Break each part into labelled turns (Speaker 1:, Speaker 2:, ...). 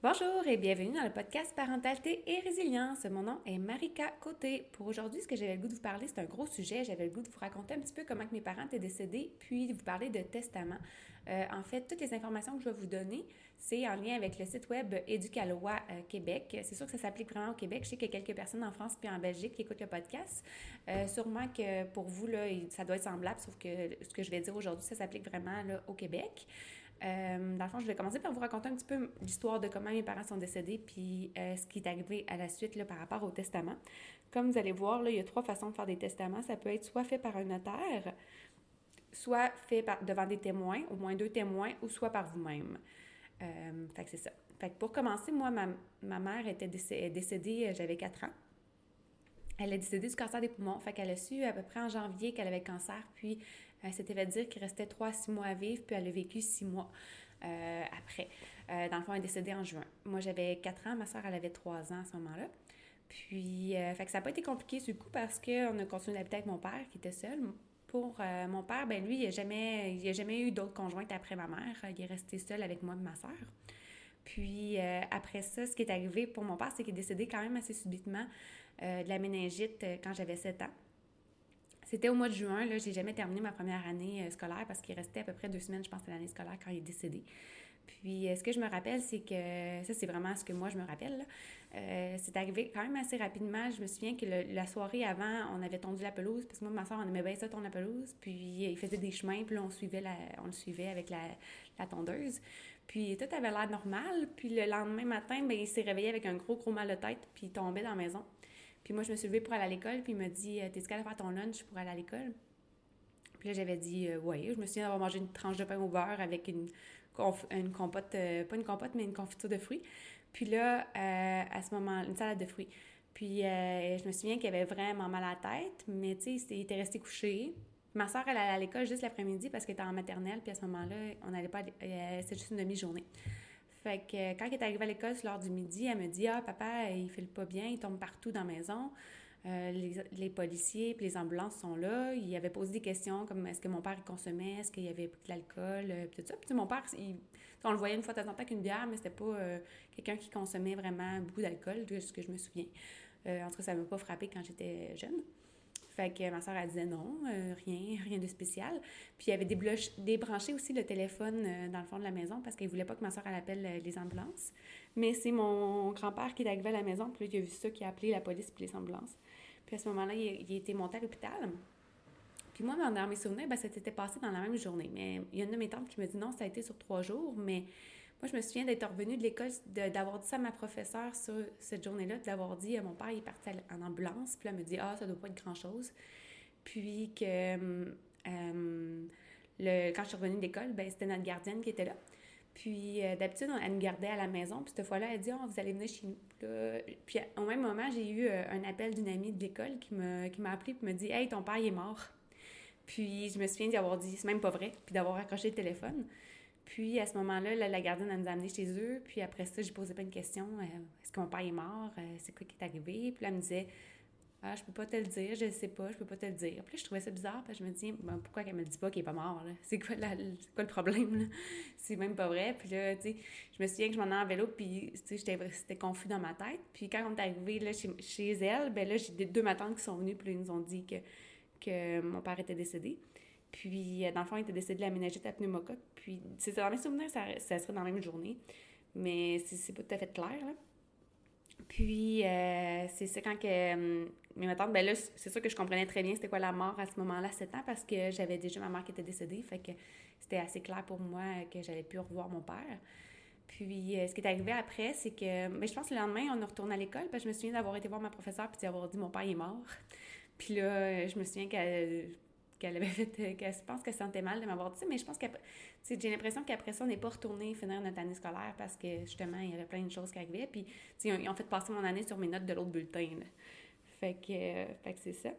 Speaker 1: Bonjour et bienvenue dans le podcast Parentalité et Résilience. Mon nom est Marika Côté. Pour aujourd'hui, ce que j'avais le goût de vous parler, c'est un gros sujet. J'avais le goût de vous raconter un petit peu comment que mes parents étaient décédés, puis de vous parler de testament. Euh, en fait, toutes les informations que je vais vous donner, c'est en lien avec le site web Éducalois euh, Québec. C'est sûr que ça s'applique vraiment au Québec. Je sais qu'il y a quelques personnes en France puis en Belgique qui écoutent le podcast. Euh, sûrement que pour vous, là, ça doit être semblable, sauf que ce que je vais dire aujourd'hui, ça s'applique vraiment au Québec. Euh, dans le fond, je vais commencer par vous raconter un petit peu l'histoire de comment mes parents sont décédés, puis euh, ce qui est arrivé à la suite là, par rapport au testament. Comme vous allez voir, là, il y a trois façons de faire des testaments. Ça peut être soit fait par un notaire, soit fait devant des témoins, au moins deux témoins, ou soit par vous-même. Euh, fait c'est ça. Fait pour commencer, moi, ma, ma mère était décédée, décédée j'avais 4 ans. Elle est décédée du cancer des poumons. Fait qu'elle a su à peu près en janvier qu'elle avait cancer, puis elle s'était fait dire qu'il restait 3 6 mois à vivre, puis elle a vécu 6 mois euh, après. Euh, dans le fond, elle est décédée en juin. Moi, j'avais 4 ans, ma soeur, elle avait 3 ans à ce moment-là. Puis, euh, fait ça n'a pas été compliqué du coup parce qu'on a continué d'habiter avec mon père qui était seul. Pour mon père, ben lui, il n'a jamais, a jamais eu d'autres conjointes après ma mère. Il est resté seul avec moi et ma soeur. Puis après ça, ce qui est arrivé pour mon père, c'est qu'il est décédé quand même assez subitement de la méningite quand j'avais 7 ans. C'était au mois de juin, là, j'ai jamais terminé ma première année euh, scolaire parce qu'il restait à peu près deux semaines, je pense, de l'année scolaire quand il est décédé. Puis, euh, ce que je me rappelle, c'est que, ça, c'est vraiment ce que moi, je me rappelle, euh, c'est arrivé quand même assez rapidement. Je me souviens que la soirée avant, on avait tondu la pelouse, parce que moi, ma soeur, on aimait bien ça, tondre la pelouse. Puis, il faisait des chemins, puis là, on, suivait la, on le suivait avec la, la tondeuse. Puis, tout avait l'air normal. Puis, le lendemain matin, ben, il s'est réveillé avec un gros, gros mal de tête, puis il tombait dans la maison. Puis moi, je me suis levée pour aller à l'école, puis il m'a dit euh, T'es-tu capable de faire ton lunch pour aller à l'école? Puis là, j'avais dit euh, Oui. Je me souviens d'avoir mangé une tranche de pain au beurre avec une, une compote, euh, pas une compote, mais une confiture de fruits. Puis là, à ce moment, une salade de fruits. Puis je me souviens qu'il avait vraiment mal à la tête, mais tu sais, il était resté couché. Ma soeur, elle allait à l'école juste l'après-midi parce qu'elle était en maternelle, puis à ce moment-là, on n'allait pas. C'était juste une demi-journée. Fait que quand elle est arrivée à l'école, lors du midi, elle me dit Ah, papa, il file pas bien, il tombe partout dans la maison. Euh, les, policiers et les ambulances sont là. Il avait posé des questions comme est-ce que mon père consommait, est-ce qu'il y avait de l'alcool, euh, tout ça. Puis mon père, on le voyait une fois de temps en temps qu'une bière, mais c'était pas euh, quelqu'un qui consommait vraiment beaucoup d'alcool, de ce que je me souviens. en tout cas, ça ne m'a pas frappé quand j'étais jeune. Fait que ma soeur, elle disait non, euh, rien, rien de spécial. Puis, il avait débranché aussi le téléphone euh, dans le fond de la maison parce qu'elle voulait pas que ma soeur, elle appelle euh, les ambulances. Mais c'est mon grand-père qui est arrivé à la maison, puis là, il a vu ça, qui a appelé la police puis les ambulances. Puis à ce moment-là, il, il était monté à l'hôpital. Puis moi, dans mes souvenirs, ben, ça s'était passé dans la même journée. Mais il y a une de mes tantes qui me dit non, ça a été sur trois jours, mais moi, je me souviens d'être revenue de l'école, d'avoir dit ça à ma professeure sur cette journée-là, d'avoir dit à mon père, il est parti en ambulance, puis elle me dit, ah, ça doit pas être grand-chose. Puis que euh, le, quand je suis revenue de l'école, ben, c'était notre gardienne qui était là. Puis euh, d'habitude, elle me gardait à la maison. Puis cette fois-là, elle dit oh, Vous allez venir chez nous. Puis, au même moment, j'ai eu euh, un appel d'une amie de l'école qui m'a qui appelé et me dit Hey, ton père, est mort. Puis je me souviens d'y avoir dit C'est même pas vrai. Puis d'avoir accroché le téléphone. Puis à ce moment-là, la, gardienne, elle nous a chez eux. Puis après ça, j'ai posé plein de questions. Euh, est-ce que mon père est mort? Euh, c'est quoi qui est arrivé? Puis là, elle me disait Ah, je peux pas te le dire, je sais pas, je peux pas te le dire. Puis là, je trouvais ça bizarre. Puis je me dis ben, Pourquoi qu'elle me dit pas qu'il est pas mort? C'est quoi, le problème? C'est même pas vrai. Puis là, tu sais, je me souviens que je m'en allais en vélo. Puis c'était confus dans ma tête. Puis quand on est arrivé là, chez, chez elle, ben là, j'ai deux matantes qui sont venues. Puis là, ils nous ont dit que, que mon père était décédé. Puis, euh, dans le fond, il était décédé de la méningite à pneumocoque. Puis, c'est dans mes souvenirs, ça, ça, serait dans la même journée. Mais c'est pas tout à fait clair, là. Puis, euh, c'est ça quand que. Euh, mais maintenant, ben là, c'est sûr que je comprenais très bien c'était quoi la mort à ce moment-là, 7 ans, parce que j'avais déjà ma mère qui était décédée. Fait que c'était assez clair pour moi que j'allais plus revoir mon père. Puis, ce qui est arrivé après, c'est que. Mais ben, je pense que le lendemain, on est retourné à l'école, parce je me souviens d'avoir été voir ma professeure, puis d'avoir dit mon père est mort. Puis là, je me souviens qu'elle qu'elle avait fait, euh, qu'elle pense qu'elle sentait mal de m'avoir dit ça, mais je pense que j'ai l'impression qu'après ça, on n'est pas retourné finir notre année scolaire parce que justement, il y avait plein de choses qui arrivaient. Puis, ils ont fait passer mon année sur mes notes de l'autre bulletin. Fait que, euh, que c'est ça.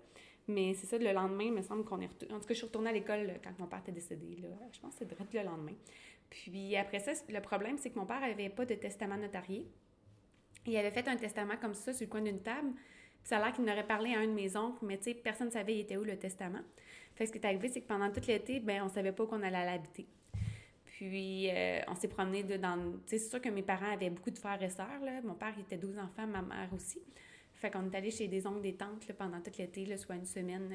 Speaker 1: Mais c'est ça, le lendemain, il me semble qu'on est retourné. En tout cas, je suis retournée à l'école quand mon père était décédé. Là. Je pense que c'est le lendemain. Puis après ça, le problème, c'est que mon père n'avait pas de testament notarié. Il avait fait un testament comme ça sur le coin d'une table. ça a l'air qu'il n'aurait parlé à un de mes oncles, mais personne ne savait il était où le testament. Fait que ce qui est arrivé, c'est que pendant tout l'été, ben, on savait pas qu'on allait l'habiter. Puis, euh, on s'est promené de, dans... C'est sûr que mes parents avaient beaucoup de frères et sœurs, là. Mon père, il était 12 enfants, ma mère aussi. Fait qu'on est allé chez des oncles, des tantes là, pendant tout l'été, soit une semaine,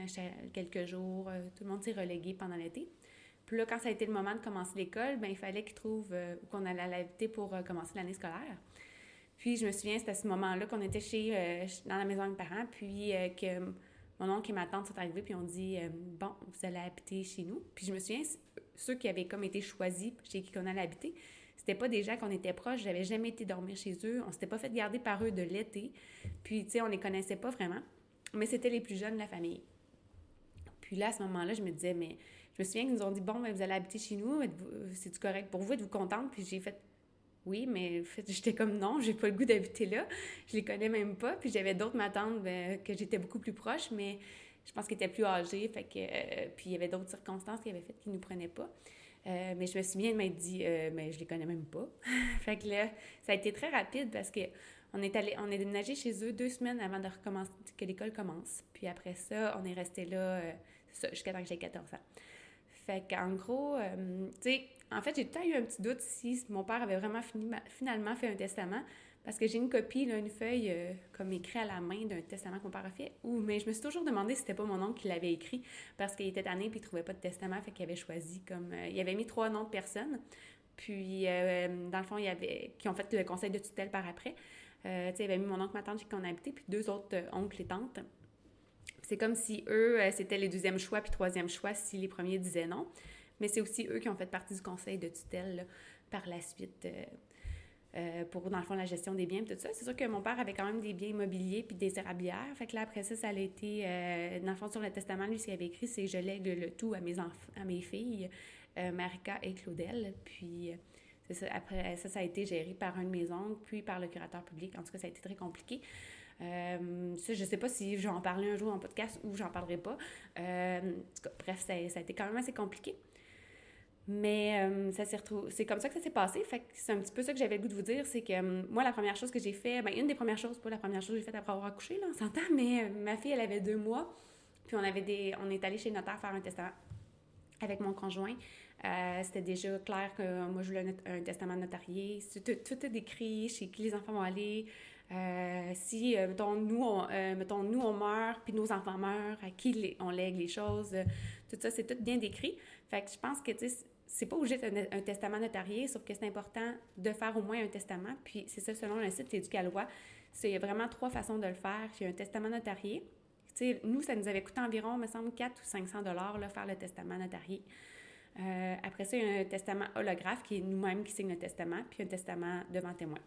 Speaker 1: quelques jours. Euh, tout le monde s'est relégué pendant l'été. Puis là, quand ça a été le moment de commencer l'école, ben il fallait qu'ils trouvent euh, qu'on allait l'habiter pour commencer l'année scolaire. Puis je me souviens, c'était à ce moment-là qu'on était chez dans la maison de mes parents, puis que mon oncle et ma tante sont arrivés, puis on dit Bon, vous allez habiter chez nous. Puis je me souviens, ceux qui avaient comme été choisis chez qui on allait habiter, c'était pas des gens qu'on était proches, j'avais jamais été dormir chez eux, on s'était pas fait garder par eux de l'été. Puis, tu sais, on les connaissait pas vraiment, mais c'était les plus jeunes de la famille. Puis là, à ce moment-là, je me disais, mais je me souviens qu'ils nous ont dit, bon, vous allez habiter chez nous, c'est-tu correct pour vous, êtes-vous contente? Puis j'ai fait, oui, mais en fait, j'étais comme non, j'ai pas le goût d'habiter là. Je les connais même pas. Puis j'avais d'autres matantes ben, que j'étais beaucoup plus proche, mais je pense qu'ils étaient plus âgés. Fait que, euh, puis il y avait d'autres circonstances qui avaient fait qu'ils nous prenaient pas. Euh, mais je me souviens de m'être dit, euh, mais je les connais même pas. fait que là, ça a été très rapide parce que on est allé, on est déménagé chez eux deux semaines avant de recommencer, que l'école commence. Puis après ça, on est resté là, jusqu'à temps que j'ai 14 ans. Fait qu'en gros, tu sais, en fait, j'ai tout eu un petit doute si mon père avait vraiment finalement fait un testament. Parce que j'ai une copie, là, une feuille euh, comme écrit à la main d'un testament qu'on père a fait. Mais je me suis toujours demandé si c'était pas mon oncle qui l'avait écrit parce qu'il était tanné puis il trouvait pas de testament, fait qu'il avait choisi comme. Euh, il avait mis trois noms de personnes. Puis, euh, dans le fond, il y avait. qui ont fait le conseil de tutelle par après. il avait mis mon oncle, ma tante qui on habitait, puis deux autres oncles et tantes. C'est comme si eux, c'était les deuxièmes choix puis troisième choix si les premiers disaient non. Mais c'est aussi eux qui ont fait partie du conseil de tutelle par la suite. Euh, pour, dans le fond, la gestion des biens, tout ça. C'est sûr que mon père avait quand même des biens immobiliers puis des érablières. Fait que là, après ça, ça a été, euh, dans le fond, sur le testament, lui, ce qu'il avait écrit, c'est je lègue le tout à mes, à mes filles, euh, Marika et Claudel. Puis, ça, après ça, ça a été géré par un de mes oncles, puis par le curateur public. En tout cas, ça a été très compliqué. ça, je sais pas si je vais en parler un jour en podcast ou j'en parlerai pas. bref, ça, ça, a été quand même assez compliqué. Mais euh, ça c'est comme ça que ça s'est passé. C'est un petit peu ça que j'avais le goût de vous dire, c'est que euh, moi, la première chose que j'ai fait, ben, une des premières choses, pas la première chose que j'ai faite après avoir accouché, là, on s'entend, mais euh, ma fille, elle avait deux mois, puis on avait des, on est allé chez le notaire faire un testament avec mon conjoint. c'était déjà clair que moi, je voulais un, testament notarié. Tout, tout, est décrit, chez qui les enfants vont aller. Si, mettons, nous, on, mettons, nous, on meurt, puis nos enfants meurent, à qui on lègue les choses. tout ça, c'est tout bien décrit. Fait que je pense que, tu sais, c'est pas obligé d'être un, testament notarié, sauf que c'est important de faire au moins un testament. Puis c'est ça, selon le site Éducalois, c'est vraiment trois façons de le faire. Il y a un testament notarié. sais, nous, ça nous avait coûté environ, me semble, 4 ou 500 dollars faire le testament notarié. Euh, après ça, il y a un testament holographe qui est nous-mêmes qui signe le testament, puis un testament devant témoin.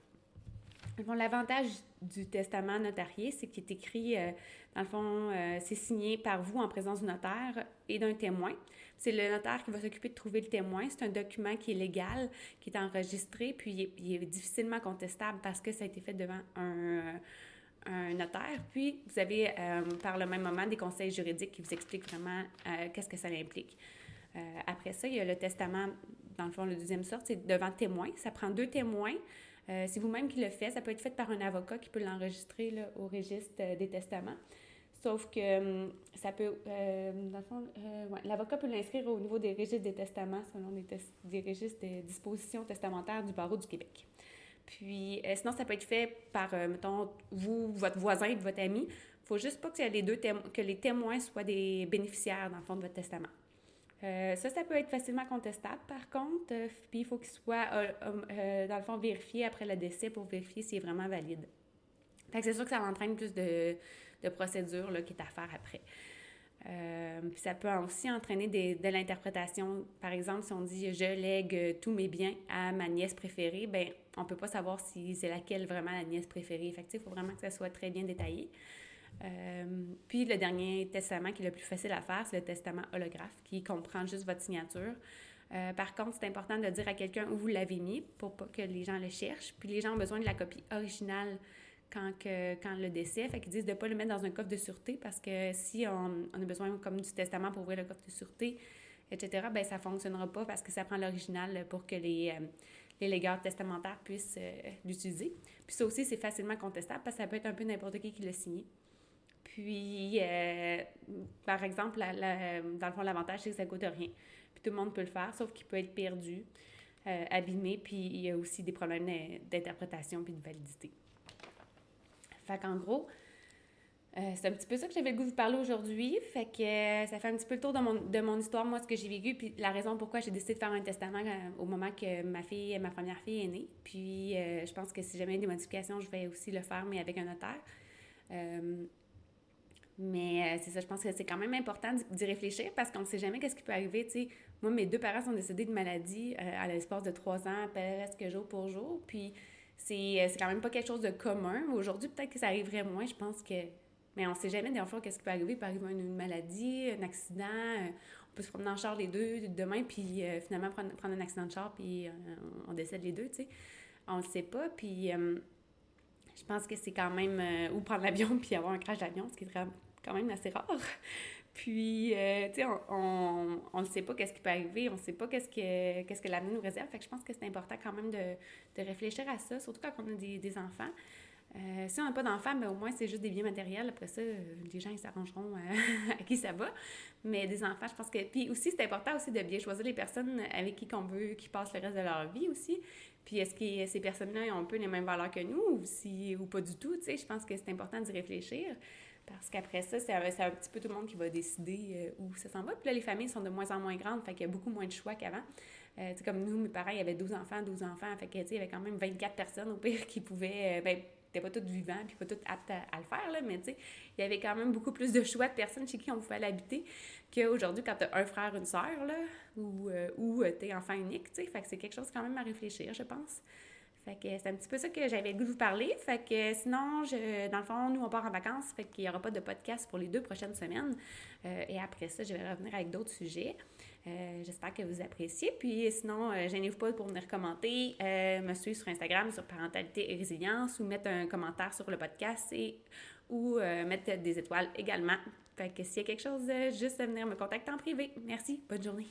Speaker 1: L'avantage du testament notarié, c'est qu'il est écrit, euh, dans le fond, euh, c'est signé par vous en présence du notaire et d'un témoin. C'est le notaire qui va s'occuper de trouver le témoin. C'est un document qui est légal, qui est enregistré, puis il est, difficilement contestable parce que ça a été fait devant un, notaire. Puis, vous avez euh, par le même moment des conseils juridiques qui vous expliquent vraiment qu'est-ce que ça implique. après ça, il y a le testament, dans le fond, le deuxième sorte, c'est devant témoin. Ça prend deux témoins. Euh, c'est vous-même qui le faites. Ça peut être fait par un avocat qui peut l'enregistrer au registre euh, des testaments. Sauf que hum, ça peut, euh, dans le fond, l'avocat peut l'inscrire au niveau des registres des testaments selon des, des registres des dispositions testamentaires du barreau du Québec. Puis, sinon, ça peut être fait par, mettons, vous, votre voisin et votre ami. Il ne faut juste pas que les, deux que les témoins soient des bénéficiaires, dans le fond, de votre testament. Euh, ça, ça peut être facilement contestable, par contre. Euh, puis il faut qu'il soit, euh, dans le fond, vérifié après le décès pour vérifier s'il est vraiment valide. Fait que c'est sûr que ça entraîne plus de, de procédures là, qui est à faire après. puis ça peut aussi entraîner de l'interprétation. Par exemple, si on dit je lègue tous mes biens à ma nièce préférée, ben on peut pas savoir si c'est laquelle vraiment la nièce préférée. Fait il faut vraiment que ça soit très bien détaillé. Euh, puis le dernier testament qui est le plus facile à faire, c'est le testament holographe qui comprend juste votre signature. Euh, par contre, c'est important de dire à quelqu'un où vous l'avez mis pour pas que les gens le cherchent. Puis les gens ont besoin de la copie originale quand, le décès. Fait qu'ils disent de ne pas le mettre dans un coffre de sûreté parce que si on, a besoin comme du testament pour ouvrir le coffre de sûreté, etc., ben ça ne fonctionnera pas parce que ça prend l'original pour que les, euh, testamentaires puissent l'utiliser. Puis ça aussi, c'est facilement contestable parce que ça peut être un peu n'importe qui qui l'a signé. Puis, euh, par exemple, dans le fond, l'avantage, c'est que ça ne coûte rien. Puis tout le monde peut le faire, sauf qu'il peut être perdu. abîmé, puis il y a aussi des problèmes d'interprétation puis de validité. Fait qu'en gros, euh, c'est un petit peu ça que j'avais le goût de vous parler aujourd'hui. Fait que euh, ça fait un petit peu le tour de mon, de mon histoire, moi, ce que j'ai vécu, puis la raison pourquoi j'ai décidé de faire un testament euh, au moment que ma fille, ma première fille est née. Puis je pense que si jamais il y a des modifications, je vais aussi le faire, mais avec un notaire. Mais c'est ça, je pense que c'est quand même important d'y réfléchir parce qu'on ne sait jamais qu'est-ce qui peut arriver. Tu sais, moi, mes deux parents sont décédés de maladie à l'espace de trois ans, presque jour pour jour. Puis c'est quand même pas quelque chose de commun. Aujourd'hui, peut-être que ça arriverait moins. Je pense que mais on ne sait jamais, des fois, qu'est-ce qui peut arriver. Il peut arriver une, maladie, un accident. Euh, on peut se promener en char les deux demain, puis euh, finalement prendre, prendre, un accident de char, puis euh, on décède les deux, tu sais. On ne le sait pas. Puis je pense que c'est quand même. ou prendre l'avion, puis avoir un crash d'avion, ce qui est quand même assez rare. Puis, tu sais, on ne sait pas qu'est-ce qui peut arriver, on ne sait pas qu'est-ce que, qu'est-ce que l'avenir nous réserve. Fait que je pense que c'est important quand même de, de, réfléchir à ça, surtout quand on a des, des enfants. Euh, si on n'a pas d'enfants, ben, au moins c'est juste des biens matériels. Après ça, euh, les gens ils s'arrangeront euh, à qui ça va. Mais des enfants, je pense que. Puis aussi, c'est important aussi de bien choisir les personnes avec qui on veut qu'ils passent le reste de leur vie aussi. Puis est-ce que ces personnes-là ont un peu les mêmes valeurs que nous ou, si, ou pas du tout? Tu sais, je pense que c'est important d'y réfléchir. Parce qu'après ça, c'est un petit peu tout le monde qui va décider où ça s'en va. Puis là, les familles sont de moins en moins grandes, fait qu'il y a beaucoup moins de choix qu'avant. Euh, comme nous, mes parents, il y avait 12 enfants, 12 enfants, fait que, il y avait quand même 24 personnes au pire qui pouvaient, ben, pas toutes vivantes puis pas toutes aptes à, le faire, là, mais tu sais, il y avait quand même beaucoup plus de choix de personnes chez qui on pouvait l'habiter qu'aujourd'hui quand tu as un frère, une sœur, là, ou, euh, ou euh, tu es enfant unique, tu sais. Fait que c'est quelque chose quand même à réfléchir, je pense. Fait que c'est un petit peu ça que j'avais le goût de vous parler. Fait que sinon, dans le fond, nous, on part en vacances. Fait qu'il n'y aura pas de podcast pour les deux prochaines semaines. Euh, et après ça, je vais revenir avec d'autres sujets. Euh, j'espère que vous appréciez. Puis sinon, euh, gênez-vous pas pour venir commenter, euh, me suivre sur Instagram sur Parentalité et Résilience ou mettre un commentaire sur le podcast ou mettre des étoiles également. Fait que s'il y a quelque chose, juste venir me contacter en privé. Merci. Bonne journée.